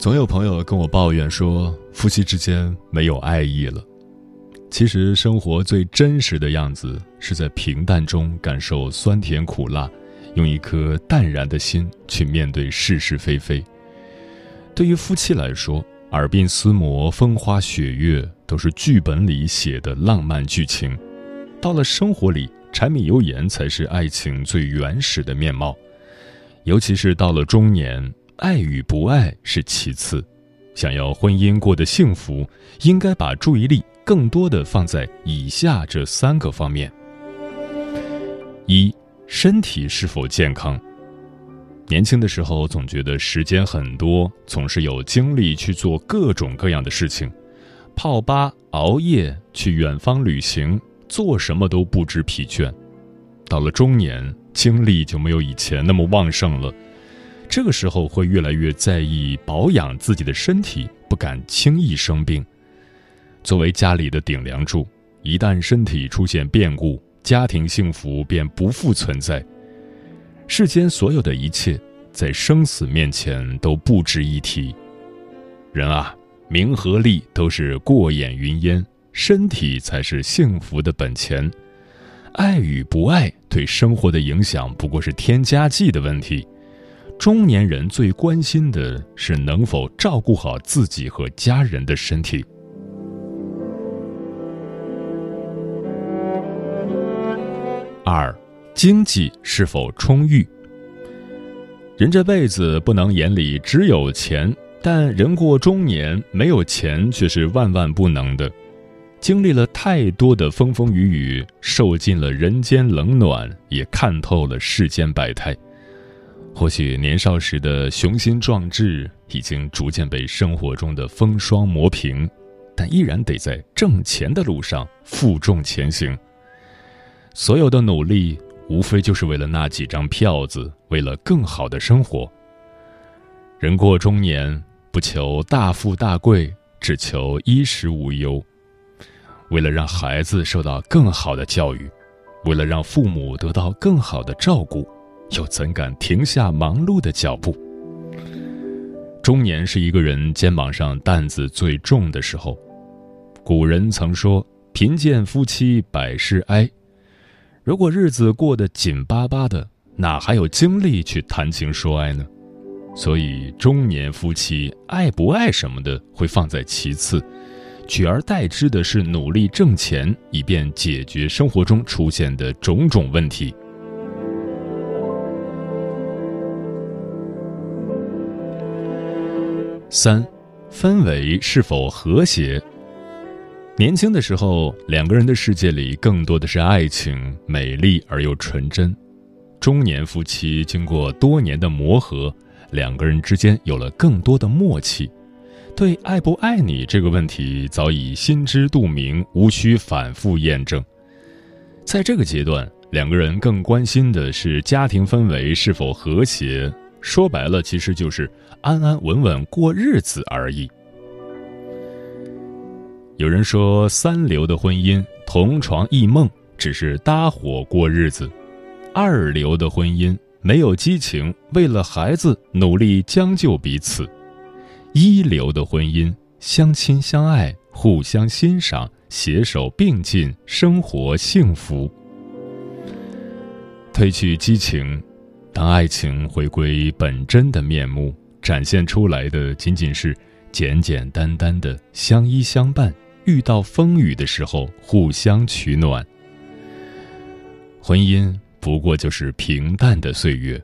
总有朋友跟我抱怨说，夫妻之间没有爱意了。其实，生活最真实的样子是在平淡中感受酸甜苦辣，用一颗淡然的心去面对是是非非。对于夫妻来说，耳鬓厮磨、风花雪月都是剧本里写的浪漫剧情；到了生活里，柴米油盐才是爱情最原始的面貌。尤其是到了中年。爱与不爱是其次，想要婚姻过得幸福，应该把注意力更多的放在以下这三个方面：一、身体是否健康。年轻的时候总觉得时间很多，总是有精力去做各种各样的事情，泡吧、熬夜、去远方旅行，做什么都不知疲倦。到了中年，精力就没有以前那么旺盛了。这个时候会越来越在意保养自己的身体，不敢轻易生病。作为家里的顶梁柱，一旦身体出现变故，家庭幸福便不复存在。世间所有的一切，在生死面前都不值一提。人啊，名和利都是过眼云烟，身体才是幸福的本钱。爱与不爱对生活的影响，不过是添加剂的问题。中年人最关心的是能否照顾好自己和家人的身体。二，经济是否充裕？人这辈子不能眼里只有钱，但人过中年没有钱却是万万不能的。经历了太多的风风雨雨，受尽了人间冷暖，也看透了世间百态。或许年少时的雄心壮志已经逐渐被生活中的风霜磨平，但依然得在挣钱的路上负重前行。所有的努力，无非就是为了那几张票子，为了更好的生活。人过中年，不求大富大贵，只求衣食无忧。为了让孩子受到更好的教育，为了让父母得到更好的照顾。又怎敢停下忙碌的脚步？中年是一个人肩膀上担子最重的时候。古人曾说：“贫贱夫妻百事哀。”如果日子过得紧巴巴的，哪还有精力去谈情说爱呢？所以，中年夫妻爱不爱什么的会放在其次，取而代之的是努力挣钱，以便解决生活中出现的种种问题。三，氛围是否和谐？年轻的时候，两个人的世界里更多的是爱情，美丽而又纯真。中年夫妻经过多年的磨合，两个人之间有了更多的默契，对爱不爱你这个问题早已心知肚明，无需反复验证。在这个阶段，两个人更关心的是家庭氛围是否和谐。说白了，其实就是安安稳稳过日子而已。有人说，三流的婚姻同床异梦，只是搭伙过日子；二流的婚姻没有激情，为了孩子努力将就彼此；一流的婚姻，相亲相爱，互相欣赏，携手并进，生活幸福。褪去激情，当爱情回归本真的面目，展现出来的仅仅是简简单单的相依相伴。遇到风雨的时候，互相取暖。婚姻不过就是平淡的岁月，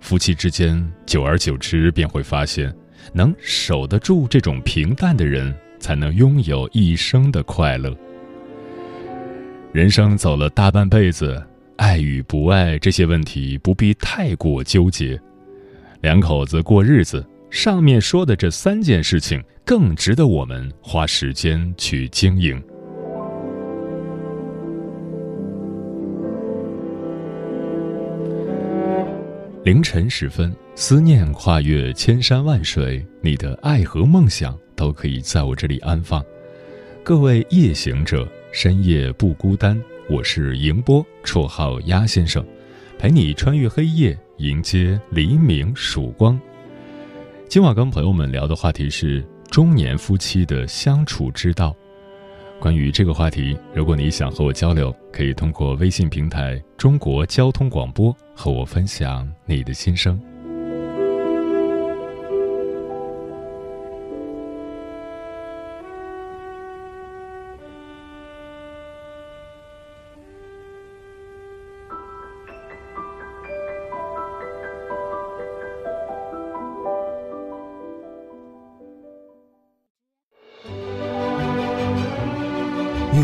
夫妻之间久而久之便会发现，能守得住这种平淡的人，才能拥有一生的快乐。人生走了大半辈子。爱与不爱这些问题不必太过纠结，两口子过日子，上面说的这三件事情更值得我们花时间去经营。凌晨时分，思念跨越千山万水，你的爱和梦想都可以在我这里安放。各位夜行者，深夜不孤单。我是迎波，绰号鸭先生，陪你穿越黑夜，迎接黎明曙光。今晚跟朋友们聊的话题是中年夫妻的相处之道。关于这个话题，如果你想和我交流，可以通过微信平台“中国交通广播”和我分享你的心声。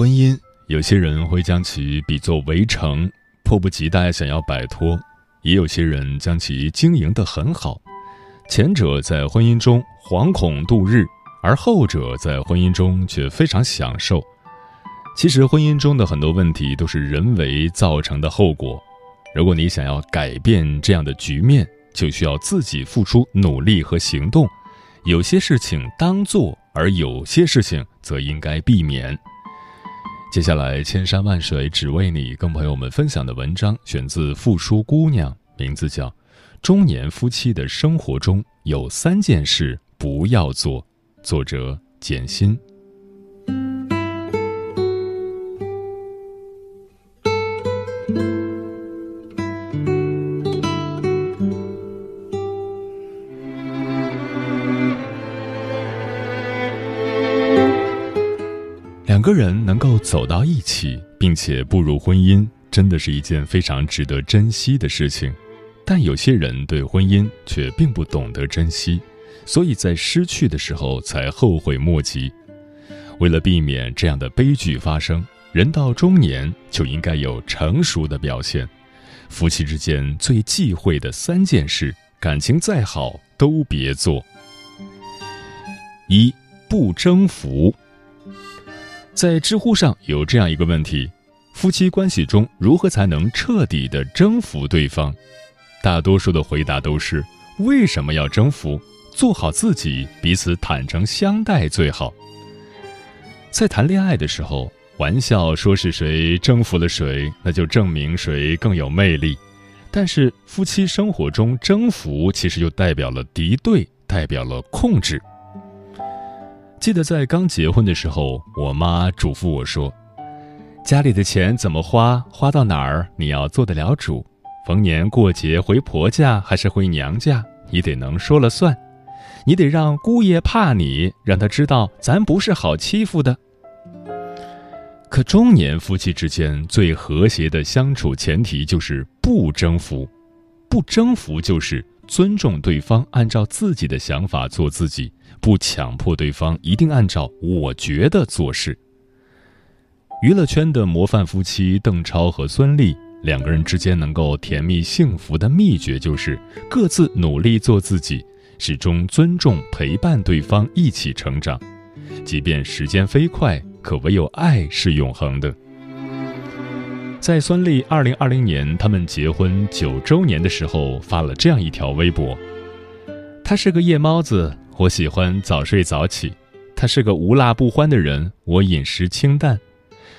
婚姻，有些人会将其比作围城，迫不及待想要摆脱；也有些人将其经营得很好。前者在婚姻中惶恐度日，而后者在婚姻中却非常享受。其实，婚姻中的很多问题都是人为造成的后果。如果你想要改变这样的局面，就需要自己付出努力和行动。有些事情当做，而有些事情则应该避免。接下来，千山万水只为你，跟朋友们分享的文章选自《富书姑娘》，名字叫《中年夫妻的生活中有三件事不要做》，作者简心。两个人能够走到一起，并且步入婚姻，真的是一件非常值得珍惜的事情。但有些人对婚姻却并不懂得珍惜，所以在失去的时候才后悔莫及。为了避免这样的悲剧发生，人到中年就应该有成熟的表现。夫妻之间最忌讳的三件事，感情再好都别做。一不征服。在知乎上有这样一个问题：夫妻关系中如何才能彻底的征服对方？大多数的回答都是：为什么要征服？做好自己，彼此坦诚相待最好。在谈恋爱的时候，玩笑说是谁征服了谁，那就证明谁更有魅力。但是夫妻生活中，征服其实就代表了敌对，代表了控制。记得在刚结婚的时候，我妈嘱咐我说：“家里的钱怎么花，花到哪儿，你要做得了主。逢年过节回婆家还是回娘家，你得能说了算。你得让姑爷怕你，让他知道咱不是好欺负的。”可中年夫妻之间最和谐的相处前提就是不征服，不征服就是尊重对方，按照自己的想法做自己。不强迫对方一定按照我觉得做事。娱乐圈的模范夫妻邓超和孙俪两个人之间能够甜蜜幸福的秘诀，就是各自努力做自己，始终尊重陪伴对方一起成长。即便时间飞快，可唯有爱是永恒的。在孙俪二零二零年他们结婚九周年的时候，发了这样一条微博：“他是个夜猫子，我喜欢早睡早起；他是个无辣不欢的人，我饮食清淡；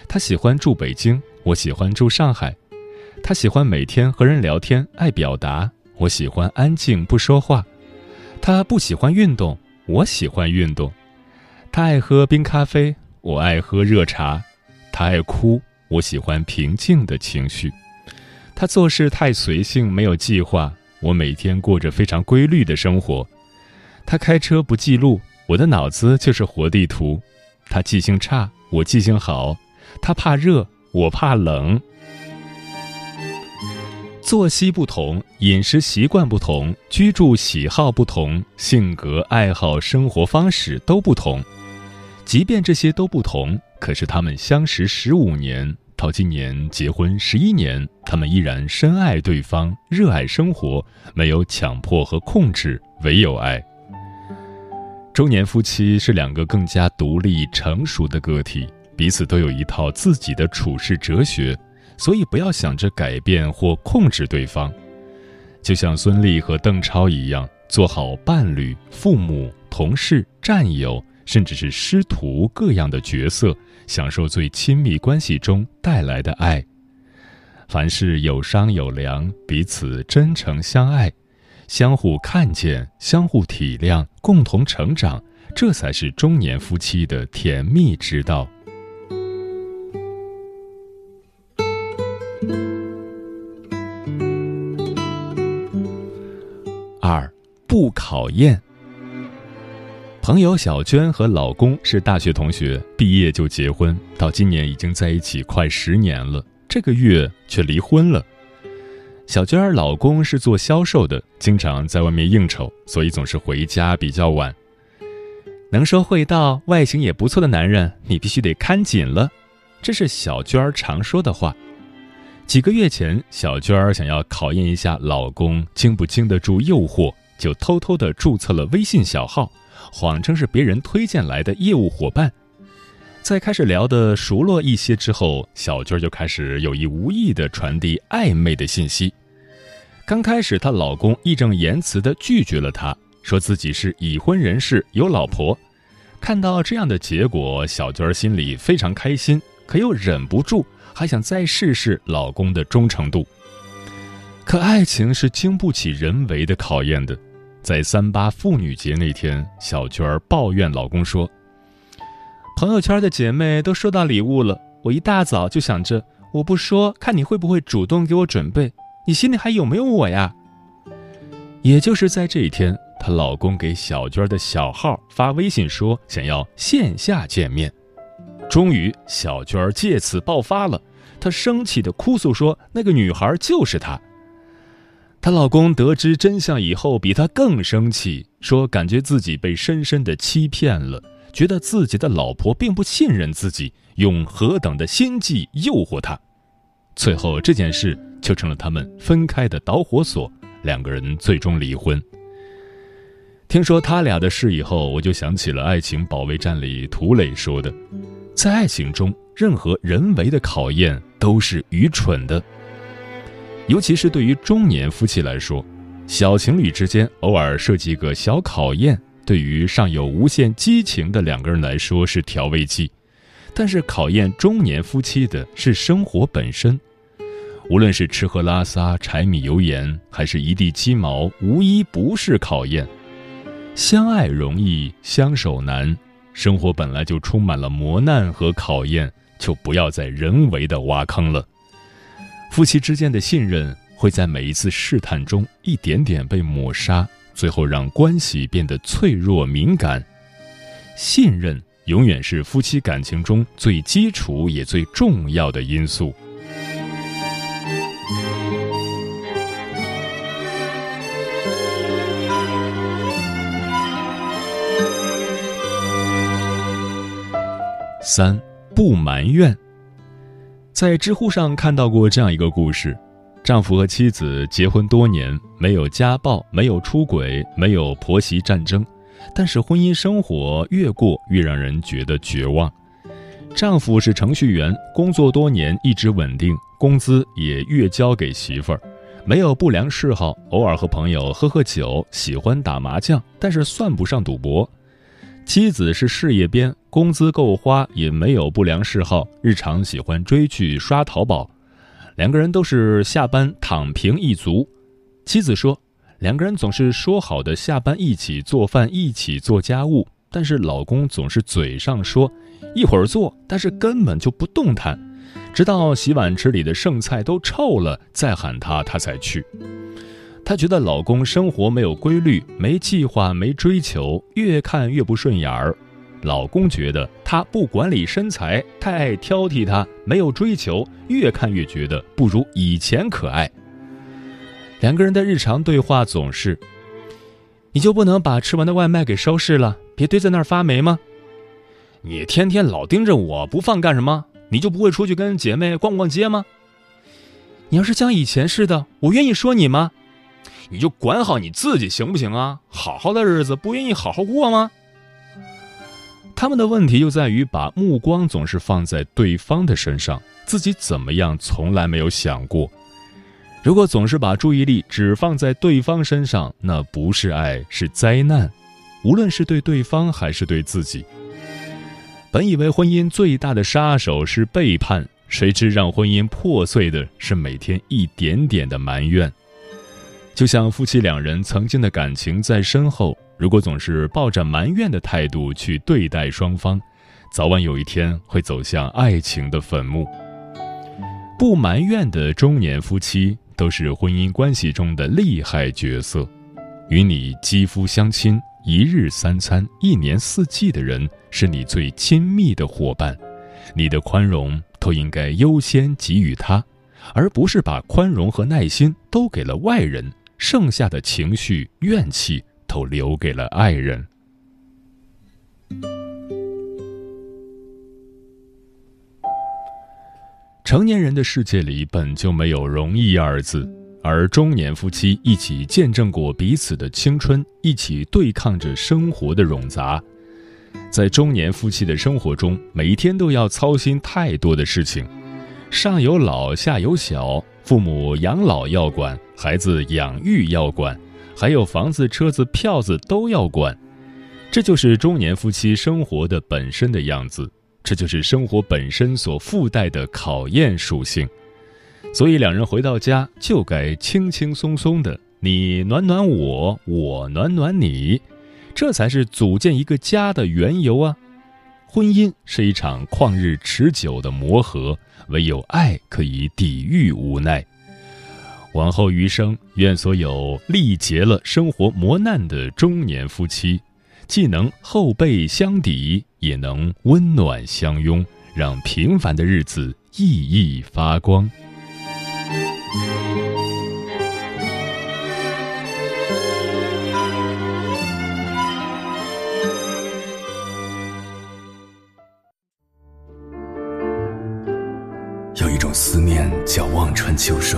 他喜欢住北京，我喜欢住上海；他喜欢每天和人聊天，爱表达；我喜欢安静不说话；他不喜欢运动，我喜欢运动。”他爱喝冰咖啡，我爱喝热茶；他爱哭，我喜欢平静的情绪。他做事太随性，没有计划，我每天过着非常规律的生活。他开车不记录，我的脑子就是活地图。他记性差，我记性好。他怕热，我怕冷。作息不同，饮食习惯不同，居住喜好不同，性格、爱好、生活方式都不同。即便这些都不同，可是他们相识十五年，到今年结婚十一年，他们依然深爱对方，热爱生活，没有强迫和控制，唯有爱。中年夫妻是两个更加独立成熟的个体，彼此都有一套自己的处世哲学，所以不要想着改变或控制对方。就像孙俪和邓超一样，做好伴侣、父母、同事、战友。甚至是师徒各样的角色，享受最亲密关系中带来的爱。凡事有商有量，彼此真诚相爱，相互看见，相互体谅，共同成长，这才是中年夫妻的甜蜜之道。二，不考验。朋友小娟和老公是大学同学，毕业就结婚，到今年已经在一起快十年了。这个月却离婚了。小娟儿老公是做销售的，经常在外面应酬，所以总是回家比较晚。能说会道、外形也不错的男人，你必须得看紧了。这是小娟儿常说的话。几个月前，小娟儿想要考验一下老公经不经得住诱惑，就偷偷的注册了微信小号。谎称是别人推荐来的业务伙伴，在开始聊的熟络一些之后，小娟就开始有意无意的传递暧昧的信息。刚开始，她老公义正言辞的拒绝了她，说自己是已婚人士，有老婆。看到这样的结果，小娟心里非常开心，可又忍不住还想再试试老公的忠诚度。可爱情是经不起人为的考验的。在三八妇女节那天，小娟抱怨老公说：“朋友圈的姐妹都收到礼物了，我一大早就想着，我不说，看你会不会主动给我准备？你心里还有没有我呀？”也就是在这一天，她老公给小娟的小号发微信说想要线下见面。终于，小娟借此爆发了，她生气的哭诉说：“那个女孩就是她。”她老公得知真相以后，比她更生气，说感觉自己被深深的欺骗了，觉得自己的老婆并不信任自己，用何等的心计诱惑他。最后这件事就成了他们分开的导火索，两个人最终离婚。听说他俩的事以后，我就想起了《爱情保卫战》里涂磊说的：“在爱情中，任何人为的考验都是愚蠢的。”尤其是对于中年夫妻来说，小情侣之间偶尔设计一个小考验，对于尚有无限激情的两个人来说是调味剂，但是考验中年夫妻的是生活本身。无论是吃喝拉撒、柴米油盐，还是一地鸡毛，无一不是考验。相爱容易，相守难。生活本来就充满了磨难和考验，就不要再人为的挖坑了。夫妻之间的信任会在每一次试探中一点点被抹杀，最后让关系变得脆弱敏感。信任永远是夫妻感情中最基础也最重要的因素。三不埋怨。在知乎上看到过这样一个故事：丈夫和妻子结婚多年，没有家暴，没有出轨，没有婆媳战争，但是婚姻生活越过越让人觉得绝望。丈夫是程序员，工作多年一直稳定，工资也月交给媳妇儿，没有不良嗜好，偶尔和朋友喝喝酒，喜欢打麻将，但是算不上赌博。妻子是事业编，工资够花，也没有不良嗜好，日常喜欢追剧、刷淘宝。两个人都是下班躺平一族。妻子说，两个人总是说好的下班一起做饭、一起做家务，但是老公总是嘴上说一会儿做，但是根本就不动弹，直到洗碗池里的剩菜都臭了，再喊他，他才去。她觉得老公生活没有规律，没计划，没追求，越看越不顺眼儿。老公觉得她不管理身材，太爱挑剔她，没有追求，越看越觉得不如以前可爱。两个人的日常对话总是：“你就不能把吃完的外卖给收拾了，别堆在那儿发霉吗？你天天老盯着我不放干什么？你就不会出去跟姐妹逛逛街吗？你要是像以前似的，我愿意说你吗？”你就管好你自己行不行啊？好好的日子不愿意好好过吗？他们的问题就在于把目光总是放在对方的身上，自己怎么样从来没有想过。如果总是把注意力只放在对方身上，那不是爱，是灾难。无论是对对方还是对自己。本以为婚姻最大的杀手是背叛，谁知让婚姻破碎的是每天一点点的埋怨。就像夫妻两人曾经的感情在身后，如果总是抱着埋怨的态度去对待双方，早晚有一天会走向爱情的坟墓。不埋怨的中年夫妻都是婚姻关系中的厉害角色。与你肌肤相亲、一日三餐、一年四季的人，是你最亲密的伙伴，你的宽容都应该优先给予他，而不是把宽容和耐心都给了外人。剩下的情绪怨气都留给了爱人。成年人的世界里本就没有容易二字，而中年夫妻一起见证过彼此的青春，一起对抗着生活的冗杂，在中年夫妻的生活中，每一天都要操心太多的事情，上有老，下有小。父母养老要管，孩子养育要管，还有房子、车子、票子都要管，这就是中年夫妻生活的本身的样子，这就是生活本身所附带的考验属性。所以两人回到家就该轻轻松松的，你暖暖我，我暖暖你，这才是组建一个家的缘由啊！婚姻是一场旷日持久的磨合。唯有爱可以抵御无奈。往后余生，愿所有历劫了生活磨难的中年夫妻，既能后背相抵，也能温暖相拥，让平凡的日子熠熠发光。有一种思念叫望穿秋水，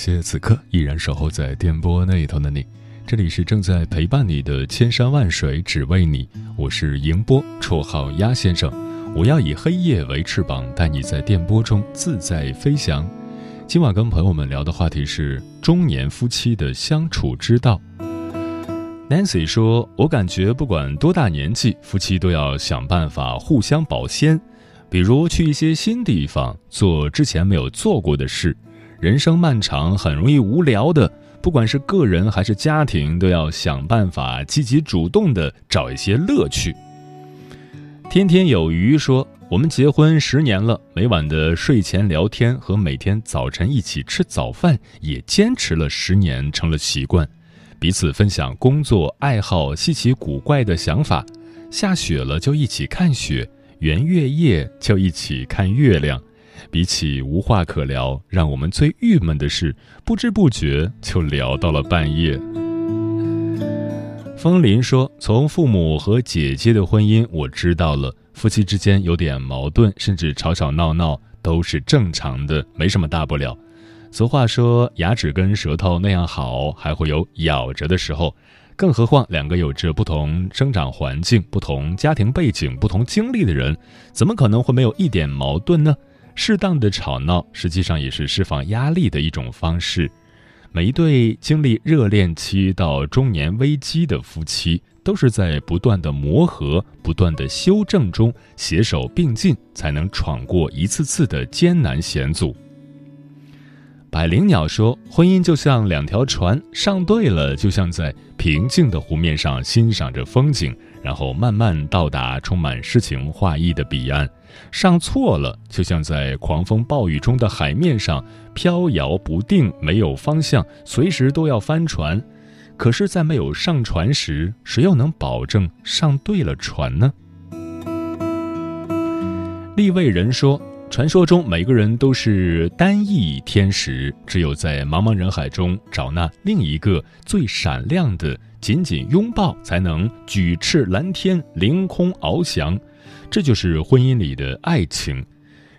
谢此刻依然守候在电波那一头的你，这里是正在陪伴你的千山万水只为你，我是迎波，绰号鸭先生，我要以黑夜为翅膀，带你在电波中自在飞翔。今晚跟朋友们聊的话题是中年夫妻的相处之道。Nancy 说：“我感觉不管多大年纪，夫妻都要想办法互相保鲜，比如去一些新地方，做之前没有做过的事。”人生漫长，很容易无聊的。不管是个人还是家庭，都要想办法积极主动的找一些乐趣。天天有鱼说：“我们结婚十年了，每晚的睡前聊天和每天早晨一起吃早饭也坚持了十年，成了习惯。彼此分享工作、爱好、稀奇古怪的想法。下雪了就一起看雪，圆月夜就一起看月亮。比起无话可聊，让我们最郁闷的是，不知不觉就聊到了半夜。”风林说：“从父母和姐姐的婚姻，我知道了，夫妻之间有点矛盾，甚至吵吵闹闹都是正常的，没什么大不了。俗话说，牙齿跟舌头那样好，还会有咬着的时候，更何况两个有着不同生长环境、不同家庭背景、不同经历的人，怎么可能会没有一点矛盾呢？适当的吵闹，实际上也是释放压力的一种方式。”每一对经历热恋期到中年危机的夫妻，都是在不断的磨合、不断的修正中携手并进，才能闯过一次次的艰难险阻。百灵鸟说：“婚姻就像两条船，上对了，就像在平静的湖面上欣赏着风景，然后慢慢到达充满诗情画意的彼岸。”上错了，就像在狂风暴雨中的海面上飘摇不定，没有方向，随时都要翻船。可是，在没有上船时，谁又能保证上对了船呢？立位人说，传说中每个人都是单翼天使，只有在茫茫人海中找那另一个最闪亮的，紧紧拥抱，才能举翅蓝天，凌空翱翔。这就是婚姻里的爱情，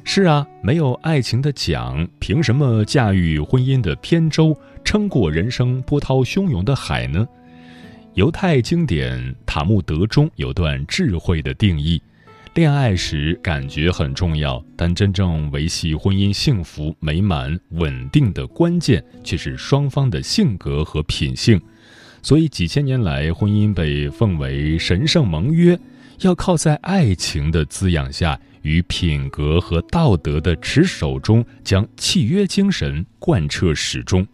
是啊，没有爱情的桨，凭什么驾驭婚姻的扁舟，撑过人生波涛汹涌的海呢？犹太经典《塔木德》中有段智慧的定义：恋爱时感觉很重要，但真正维系婚姻幸福、美满、稳定的关键，却是双方的性格和品性。所以几千年来，婚姻被奉为神圣盟约。要靠在爱情的滋养下，与品格和道德的持守中，将契约精神贯彻始终。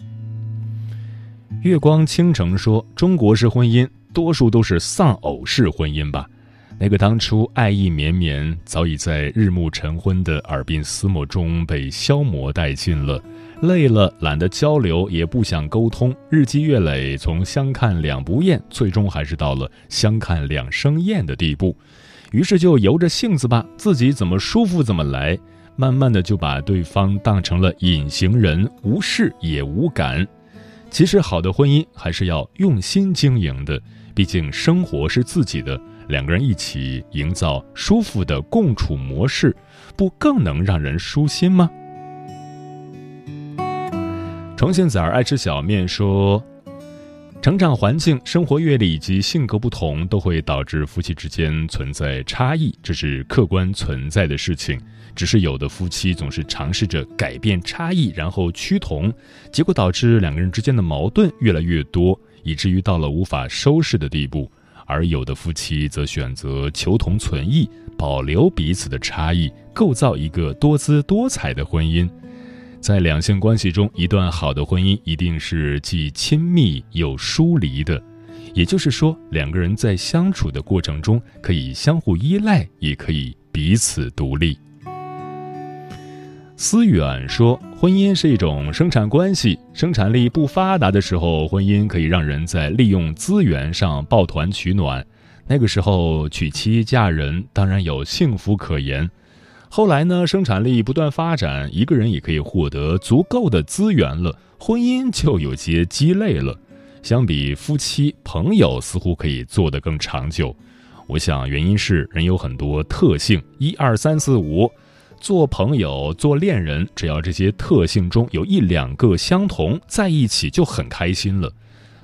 月光倾城说：“中国式婚姻多数都是丧偶式婚姻吧？那个当初爱意绵绵，早已在日暮晨昏的耳鬓厮磨中被消磨殆尽了。”累了，懒得交流，也不想沟通。日积月累，从相看两不厌，最终还是到了相看两生厌的地步。于是就由着性子吧，自己怎么舒服怎么来。慢慢的就把对方当成了隐形人，无视也无感。其实好的婚姻还是要用心经营的，毕竟生活是自己的，两个人一起营造舒服的共处模式，不更能让人舒心吗？重庆崽儿爱吃小面说：“成长环境、生活阅历以及性格不同，都会导致夫妻之间存在差异，这是客观存在的事情。只是有的夫妻总是尝试着改变差异，然后趋同，结果导致两个人之间的矛盾越来越多，以至于到了无法收拾的地步；而有的夫妻则选择求同存异，保留彼此的差异，构造一个多姿多彩的婚姻。”在两性关系中，一段好的婚姻一定是既亲密又疏离的，也就是说，两个人在相处的过程中可以相互依赖，也可以彼此独立。思远说，婚姻是一种生产关系，生产力不发达的时候，婚姻可以让人在利用资源上抱团取暖，那个时候娶妻嫁人当然有幸福可言。后来呢？生产力不断发展，一个人也可以获得足够的资源了，婚姻就有些鸡肋了。相比夫妻、朋友，似乎可以做得更长久。我想原因是人有很多特性，一二三四五，做朋友、做恋人，只要这些特性中有一两个相同，在一起就很开心了。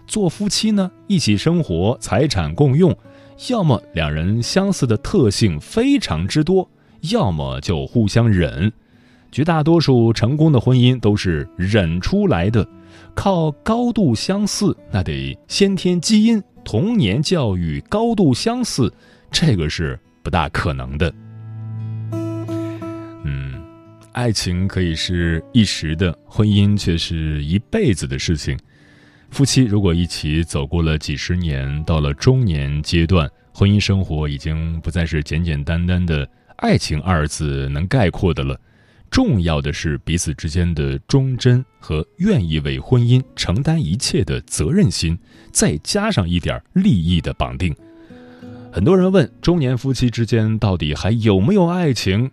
做夫妻呢，一起生活，财产共用，要么两人相似的特性非常之多。要么就互相忍，绝大多数成功的婚姻都是忍出来的。靠高度相似，那得先天基因、童年教育高度相似，这个是不大可能的。爱情可以是一时的，婚姻却是一辈子的事情。夫妻如果一起走过了几十年，到了中年阶段。婚姻生活已经不再是简简单单的爱情二字能概括的了。重要的是彼此之间的忠贞和愿意为婚姻承担一切的责任心，再加上一点利益的绑定。很多人问：中年夫妻之间到底还有没有爱情？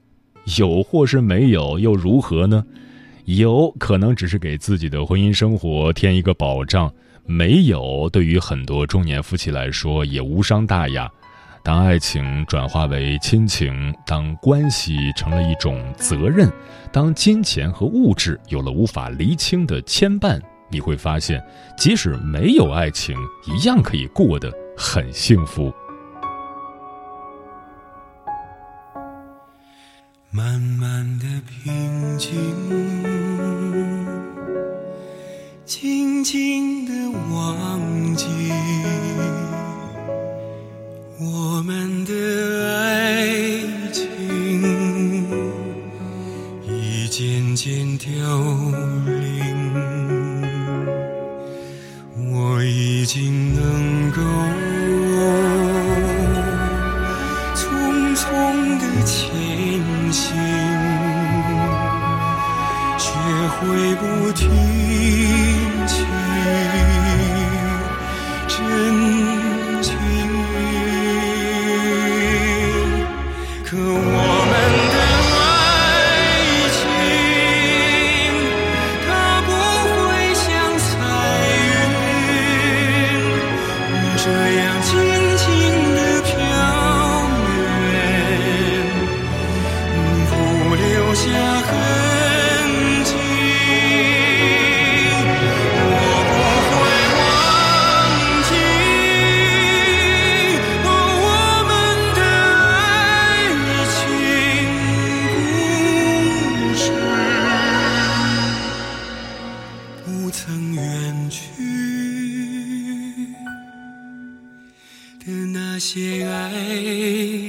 有或是没有又如何呢？有可能只是给自己的婚姻生活添一个保障，没有对于很多中年夫妻来说也无伤大雅。当爱情转化为亲情，当关系成了一种责任，当金钱和物质有了无法厘清的牵绊，你会发现，即使没有爱情，一样可以过得很幸福。慢慢的平静，静静的忘记。我们的爱情已渐渐凋些爱。